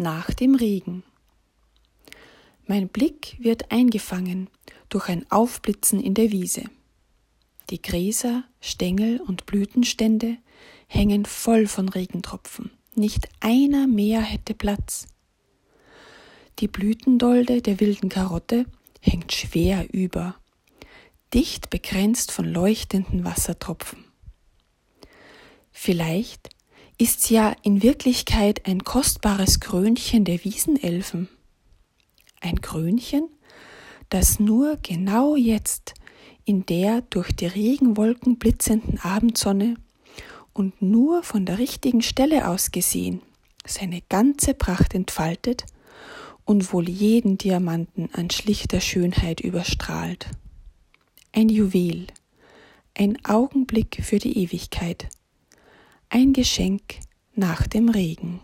nach dem Regen. Mein Blick wird eingefangen durch ein Aufblitzen in der Wiese. Die Gräser, Stängel und Blütenstände hängen voll von Regentropfen. Nicht einer mehr hätte Platz. Die Blütendolde der wilden Karotte hängt schwer über, dicht begrenzt von leuchtenden Wassertropfen. Vielleicht ist ja in Wirklichkeit ein kostbares Krönchen der Wiesenelfen. Ein Krönchen, das nur genau jetzt in der durch die Regenwolken blitzenden Abendsonne und nur von der richtigen Stelle aus gesehen seine ganze Pracht entfaltet und wohl jeden Diamanten an schlichter Schönheit überstrahlt. Ein Juwel, ein Augenblick für die Ewigkeit, ein Geschenk nach dem Regen.